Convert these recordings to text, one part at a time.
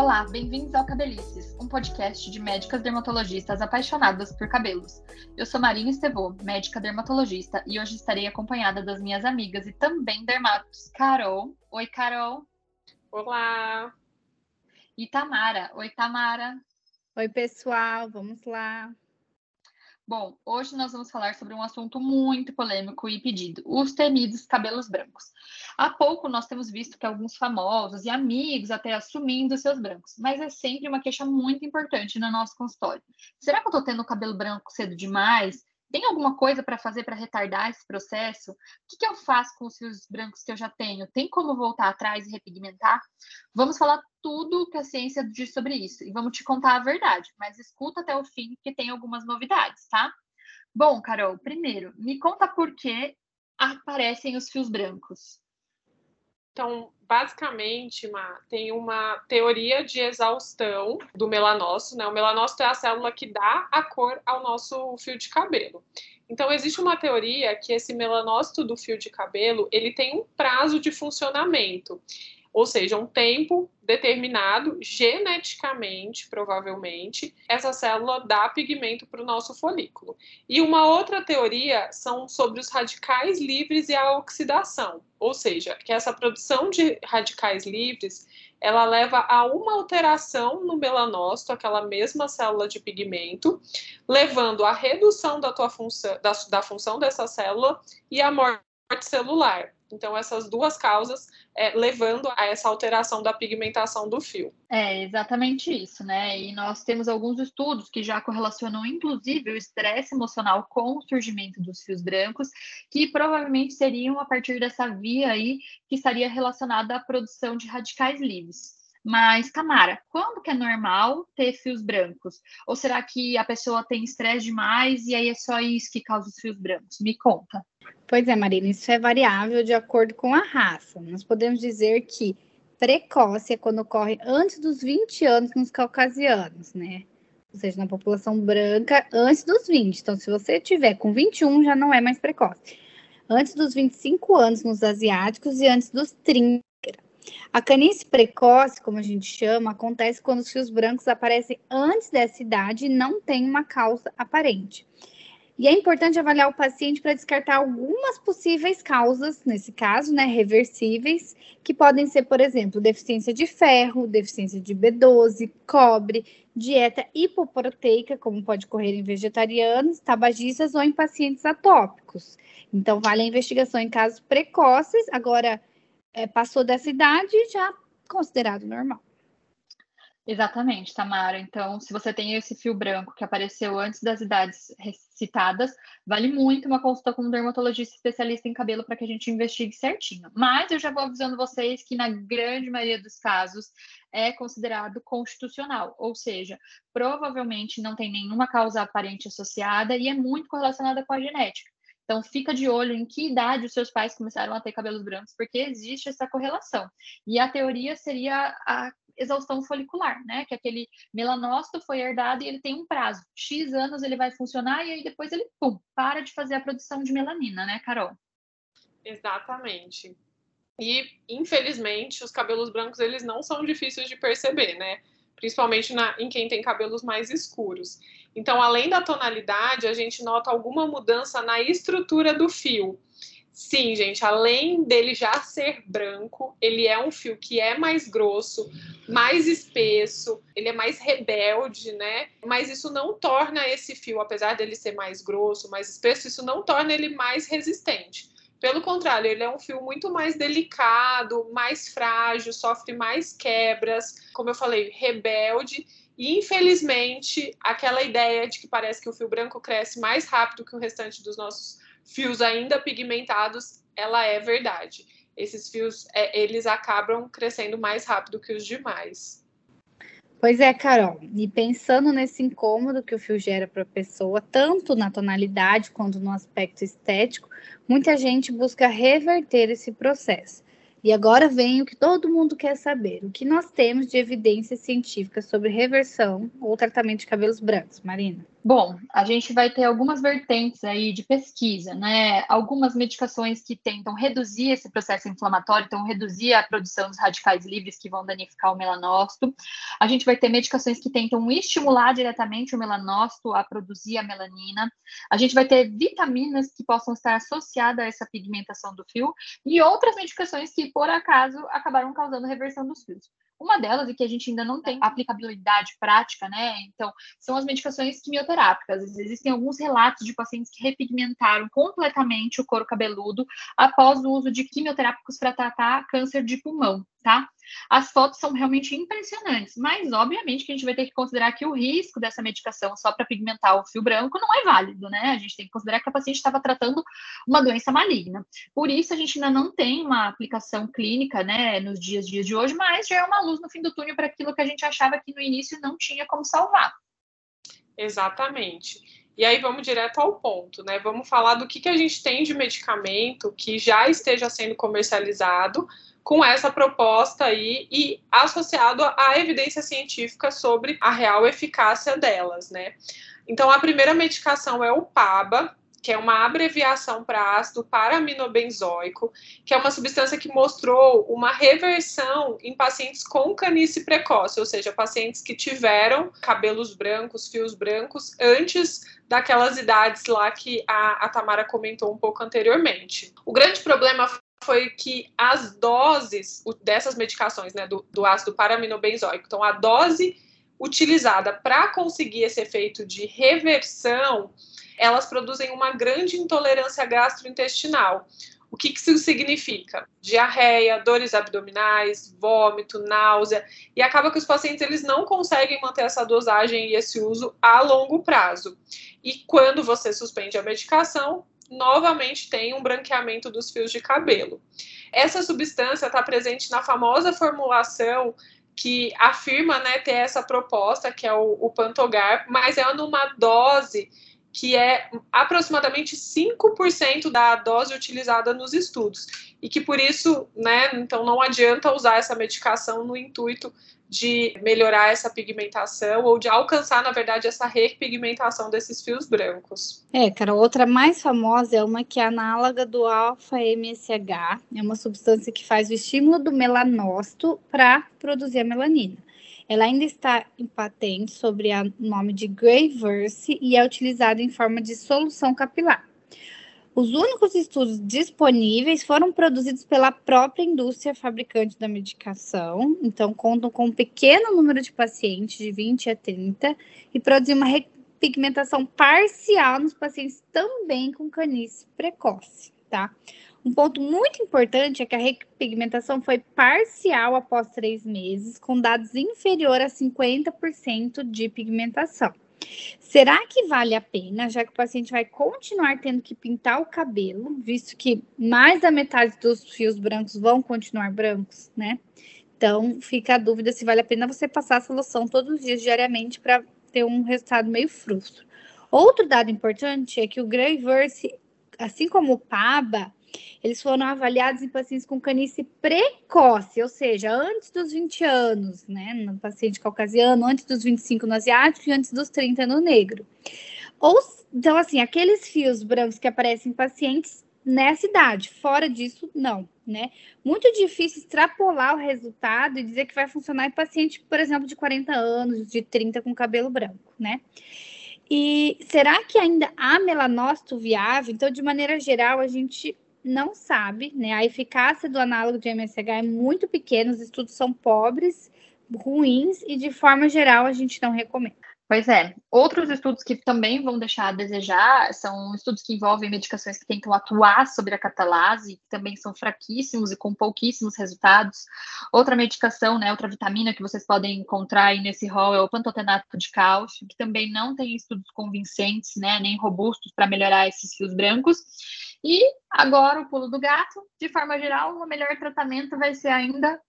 Olá, bem-vindos ao Cabelices, um podcast de médicas dermatologistas apaixonadas por cabelos. Eu sou Marina Estevô, médica dermatologista, e hoje estarei acompanhada das minhas amigas e também dermatos, Carol. Oi, Carol. Olá. E Tamara. Oi, Tamara. Oi, pessoal, vamos lá. Bom, hoje nós vamos falar sobre um assunto muito polêmico e pedido: os temidos cabelos brancos. Há pouco nós temos visto que alguns famosos e amigos até assumindo seus brancos, mas é sempre uma queixa muito importante no nosso consultório. Será que eu estou tendo cabelo branco cedo demais? Tem alguma coisa para fazer para retardar esse processo? O que, que, eu faço com os fios brancos que eu já tenho? Tem como voltar atrás e repigmentar? Vamos falar tudo que a ciência diz sobre isso e vamos te contar a verdade, mas escuta até o fim que tem algumas novidades, tá? Bom, Carol, primeiro, me conta por que aparecem os fios brancos. Então, basicamente, uma, tem uma teoria de exaustão do melanócito, né? O melanócito é a célula que dá a cor ao nosso fio de cabelo. Então, existe uma teoria que esse melanócito do fio de cabelo, ele tem um prazo de funcionamento ou seja, um tempo determinado geneticamente, provavelmente, essa célula dá pigmento para o nosso folículo. E uma outra teoria são sobre os radicais livres e a oxidação, ou seja, que essa produção de radicais livres ela leva a uma alteração no melanócito, aquela mesma célula de pigmento, levando à redução da, tua função, da, da função dessa célula e à morte celular. Então, essas duas causas é, levando a essa alteração da pigmentação do fio. É exatamente isso, né? E nós temos alguns estudos que já correlacionam, inclusive, o estresse emocional com o surgimento dos fios brancos, que provavelmente seriam a partir dessa via aí que estaria relacionada à produção de radicais livres. Mas, Tamara, quando que é normal ter fios brancos? Ou será que a pessoa tem estresse demais e aí é só isso que causa os fios brancos? Me conta. Pois é, Marina, isso é variável de acordo com a raça. Nós podemos dizer que precoce é quando ocorre antes dos 20 anos nos caucasianos, né? Ou seja, na população branca, antes dos 20. Então, se você tiver com 21, já não é mais precoce. Antes dos 25 anos nos asiáticos e antes dos 30. A canice precoce, como a gente chama, acontece quando os fios brancos aparecem antes dessa idade e não tem uma causa aparente. E é importante avaliar o paciente para descartar algumas possíveis causas, nesse caso, né, reversíveis, que podem ser, por exemplo, deficiência de ferro, deficiência de B12, cobre, dieta hipoproteica, como pode ocorrer em vegetarianos, tabagistas ou em pacientes atópicos. Então, vale a investigação em casos precoces. Agora, é, passou dessa idade, já considerado normal. Exatamente, Tamara. Então, se você tem esse fio branco que apareceu antes das idades citadas, vale muito uma consulta com um dermatologista especialista em cabelo para que a gente investigue certinho. Mas eu já vou avisando vocês que, na grande maioria dos casos, é considerado constitucional, ou seja, provavelmente não tem nenhuma causa aparente associada e é muito correlacionada com a genética. Então, fica de olho em que idade os seus pais começaram a ter cabelos brancos, porque existe essa correlação. E a teoria seria a exaustão folicular, né? Que aquele melanócito foi herdado e ele tem um prazo. X anos ele vai funcionar e aí depois ele, pum, para de fazer a produção de melanina, né, Carol? Exatamente. E, infelizmente, os cabelos brancos, eles não são difíceis de perceber, né? Principalmente na, em quem tem cabelos mais escuros. Então, além da tonalidade, a gente nota alguma mudança na estrutura do fio. Sim, gente, além dele já ser branco, ele é um fio que é mais grosso, mais espesso, ele é mais rebelde, né? Mas isso não torna esse fio, apesar dele ser mais grosso, mais espesso, isso não torna ele mais resistente. Pelo contrário, ele é um fio muito mais delicado, mais frágil, sofre mais quebras, como eu falei, rebelde. E infelizmente, aquela ideia de que parece que o fio branco cresce mais rápido que o restante dos nossos fios ainda pigmentados, ela é verdade. Esses fios, é, eles acabam crescendo mais rápido que os demais. Pois é, Carol. E pensando nesse incômodo que o fio gera para a pessoa, tanto na tonalidade quanto no aspecto estético, muita gente busca reverter esse processo. E agora vem o que todo mundo quer saber: o que nós temos de evidência científica sobre reversão ou tratamento de cabelos brancos, Marina? Bom, a gente vai ter algumas vertentes aí de pesquisa, né? Algumas medicações que tentam reduzir esse processo inflamatório, então reduzir a produção dos radicais livres que vão danificar o melanócito. A gente vai ter medicações que tentam estimular diretamente o melanócito a produzir a melanina. A gente vai ter vitaminas que possam estar associadas a essa pigmentação do fio e outras medicações que, por acaso, acabaram causando reversão dos fios. Uma delas, e que a gente ainda não tem aplicabilidade prática, né? Então, são as medicações quimioterápicas. Existem alguns relatos de pacientes que repigmentaram completamente o couro cabeludo após o uso de quimioterápicos para tratar câncer de pulmão tá? As fotos são realmente impressionantes, mas obviamente que a gente vai ter que considerar que o risco dessa medicação só para pigmentar o fio branco não é válido, né? A gente tem que considerar que a paciente estava tratando uma doença maligna. Por isso a gente ainda não tem uma aplicação clínica, né, nos dias, dias de hoje, mas já é uma luz no fim do túnel para aquilo que a gente achava que no início não tinha como salvar. Exatamente. E aí vamos direto ao ponto, né? Vamos falar do que, que a gente tem de medicamento que já esteja sendo comercializado com essa proposta aí e associado à evidência científica sobre a real eficácia delas, né? Então, a primeira medicação é o PABA, que é uma abreviação para ácido paraminobenzoico, que é uma substância que mostrou uma reversão em pacientes com canice precoce, ou seja, pacientes que tiveram cabelos brancos, fios brancos, antes daquelas idades lá que a, a Tamara comentou um pouco anteriormente. O grande problema foi que as doses dessas medicações, né, do, do ácido paraminobenzoico, então a dose utilizada para conseguir esse efeito de reversão, elas produzem uma grande intolerância gastrointestinal. O que, que isso significa? Diarreia, dores abdominais, vômito, náusea, e acaba que os pacientes eles não conseguem manter essa dosagem e esse uso a longo prazo. E quando você suspende a medicação, novamente tem um branqueamento dos fios de cabelo. Essa substância está presente na famosa formulação que afirma né, ter essa proposta, que é o, o Pantogar, mas é numa dose que é aproximadamente 5% da dose utilizada nos estudos. E que por isso, né, então não adianta usar essa medicação no intuito de melhorar essa pigmentação ou de alcançar, na verdade, essa repigmentação desses fios brancos. É, cara, outra mais famosa é uma que é análoga do alfa-MSH, é uma substância que faz o estímulo do melanócito para produzir a melanina. Ela ainda está em patente sobre o nome de Greyverse e é utilizada em forma de solução capilar. Os únicos estudos disponíveis foram produzidos pela própria indústria fabricante da medicação, então contam com um pequeno número de pacientes, de 20 a 30, e produzem uma repigmentação parcial nos pacientes também com canice precoce, tá? Um ponto muito importante é que a repigmentação foi parcial após três meses, com dados inferior a 50% de pigmentação. Será que vale a pena, já que o paciente vai continuar tendo que pintar o cabelo, visto que mais da metade dos fios brancos vão continuar brancos, né? Então, fica a dúvida se vale a pena você passar a solução todos os dias, diariamente, para ter um resultado meio frustro. Outro dado importante é que o Greyverse, assim como o PABA, eles foram avaliados em pacientes com canice precoce, ou seja, antes dos 20 anos, né? No paciente caucasiano, antes dos 25 no asiático e antes dos 30 no negro. Ou, então, assim, aqueles fios brancos que aparecem em pacientes nessa idade, fora disso, não, né? Muito difícil extrapolar o resultado e dizer que vai funcionar em paciente, por exemplo, de 40 anos, de 30 com cabelo branco, né? E será que ainda há melanócito viável? Então, de maneira geral, a gente não sabe, né? A eficácia do análogo de MSH é muito pequena, os estudos são pobres, ruins e de forma geral a gente não recomenda. Pois é. Outros estudos que também vão deixar a desejar são estudos que envolvem medicações que tentam atuar sobre a catalase, que também são fraquíssimos e com pouquíssimos resultados. Outra medicação, né, outra vitamina que vocês podem encontrar aí nesse rol é o pantotenato de cálcio, que também não tem estudos convincentes, né, nem robustos para melhorar esses fios brancos. E agora o pulo do gato, de forma geral, o melhor tratamento vai ser ainda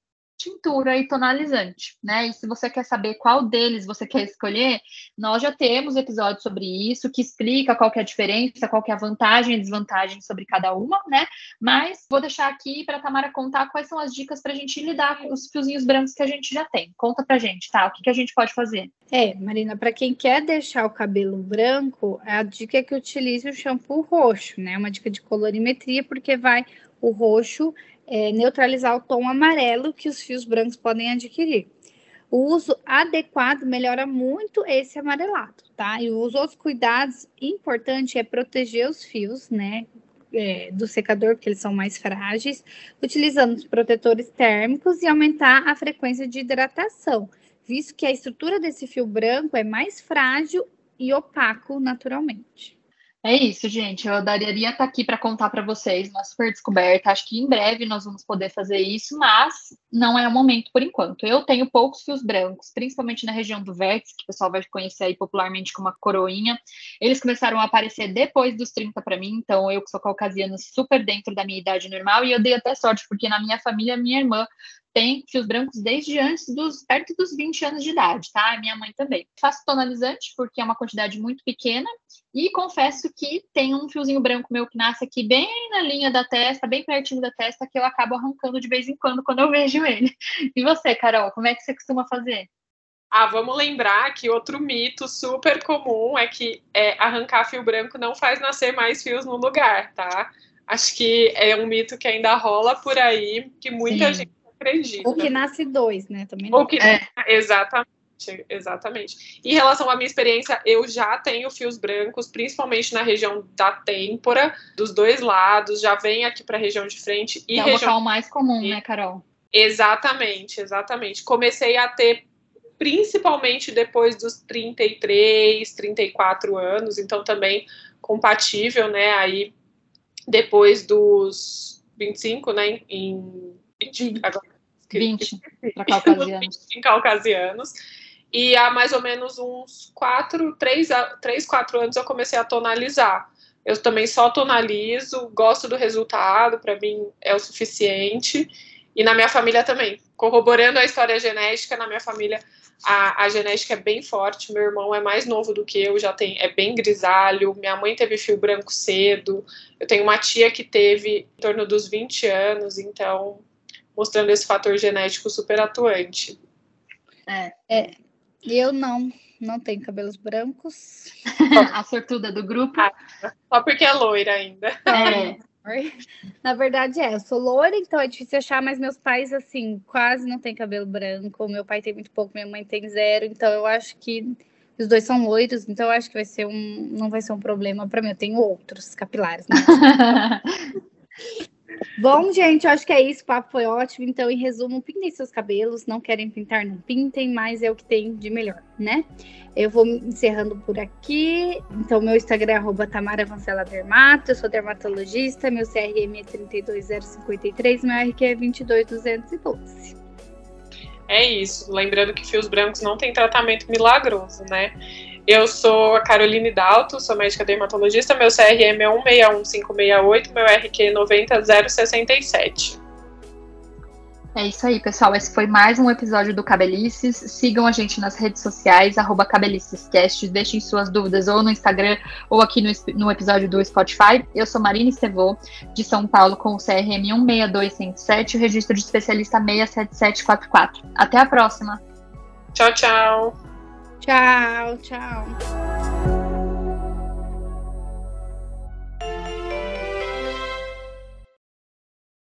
tintura e tonalizante, né? E se você quer saber qual deles você quer escolher, nós já temos episódios sobre isso que explica qual que é a diferença, qual que é a vantagem e desvantagem sobre cada uma, né? Mas vou deixar aqui para Tamara contar quais são as dicas para a gente lidar com os fiozinhos brancos que a gente já tem. Conta pra gente, tá? O que, que a gente pode fazer? É, Marina, para quem quer deixar o cabelo branco, a dica é que utilize o shampoo roxo, né? Uma dica de colorimetria, porque vai o roxo é, neutralizar o tom amarelo que os fios brancos podem adquirir. O uso adequado melhora muito esse amarelado, tá? E os outros cuidados importantes é proteger os fios, né? É, do secador, porque eles são mais frágeis, utilizando os protetores térmicos e aumentar a frequência de hidratação, visto que a estrutura desse fio branco é mais frágil e opaco naturalmente. É isso, gente. Eu adoraria estar aqui para contar para vocês uma super descoberta. Acho que em breve nós vamos poder fazer isso, mas não é o momento por enquanto. Eu tenho poucos fios brancos, principalmente na região do vértice, que o pessoal vai conhecer aí popularmente como a coroinha. Eles começaram a aparecer depois dos 30 para mim, então eu que sou caucasiana super dentro da minha idade normal e eu dei até sorte, porque na minha família minha irmã tem fios brancos desde antes dos perto dos 20 anos de idade, tá? Minha mãe também. Faço tonalizante porque é uma quantidade muito pequena e confesso que tem um fiozinho branco meu que nasce aqui bem na linha da testa, bem pertinho da testa, que eu acabo arrancando de vez em quando quando eu vejo ele. E você, Carol, como é que você costuma fazer? Ah, vamos lembrar que outro mito super comum é que é, arrancar fio branco não faz nascer mais fios no lugar, tá? Acho que é um mito que ainda rola por aí, que muita Sim. gente acredita. Ou que nasce dois, né? Também não. Ou que, é. Exatamente. Exatamente. Em relação à minha experiência, eu já tenho fios brancos, principalmente na região da têmpora, dos dois lados, já vem aqui para a região de frente. E é o local mais comum, né, Carol? Exatamente, exatamente. Comecei a ter principalmente depois dos 33, 34 anos, então também compatível, né, aí depois dos 25, né, em 20, agora, 20 para caucasianos. em caucasianos. E há mais ou menos uns 4, 3, 3, 4 anos eu comecei a tonalizar. Eu também só tonalizo, gosto do resultado, para mim é o suficiente. E na minha família também. Corroborando a história genética, na minha família a, a, genética é bem forte. Meu irmão é mais novo do que eu, já tem, é bem grisalho. Minha mãe teve fio branco cedo. Eu tenho uma tia que teve em torno dos 20 anos, então mostrando esse fator genético super atuante. É, é eu não, não tenho cabelos brancos. a sortuda do grupo. Ah, só porque é loira ainda. É. Na verdade, é, eu sou loira, então é difícil achar, mas meus pais, assim, quase não têm cabelo branco. Meu pai tem muito pouco, minha mãe tem zero, então eu acho que os dois são loiros, então eu acho que vai ser um, não vai ser um problema para mim. Eu tenho outros capilares, né? Bom, gente, acho que é isso. O papo foi ótimo. Então, em resumo, pintem seus cabelos. Não querem pintar, não pintem, mas é o que tem de melhor, né? Eu vou encerrando por aqui. Então, meu Instagram é Tamara Dermato. Eu sou dermatologista. Meu CRM é 32053. Meu RQ é 22212. É isso. Lembrando que fios brancos não tem tratamento milagroso, né? Eu sou a Caroline Dalto, sou médica dermatologista, meu CRM é 161568, meu RQ 90067. É isso aí, pessoal. Esse foi mais um episódio do Cabelices. Sigam a gente nas redes sociais, arroba Cabelicescast. Deixem suas dúvidas ou no Instagram ou aqui no, no episódio do Spotify. Eu sou Marina Estevô, de São Paulo, com o CRM 162107 e o registro de especialista 67744. Até a próxima. Tchau, tchau. Tchau, tchau.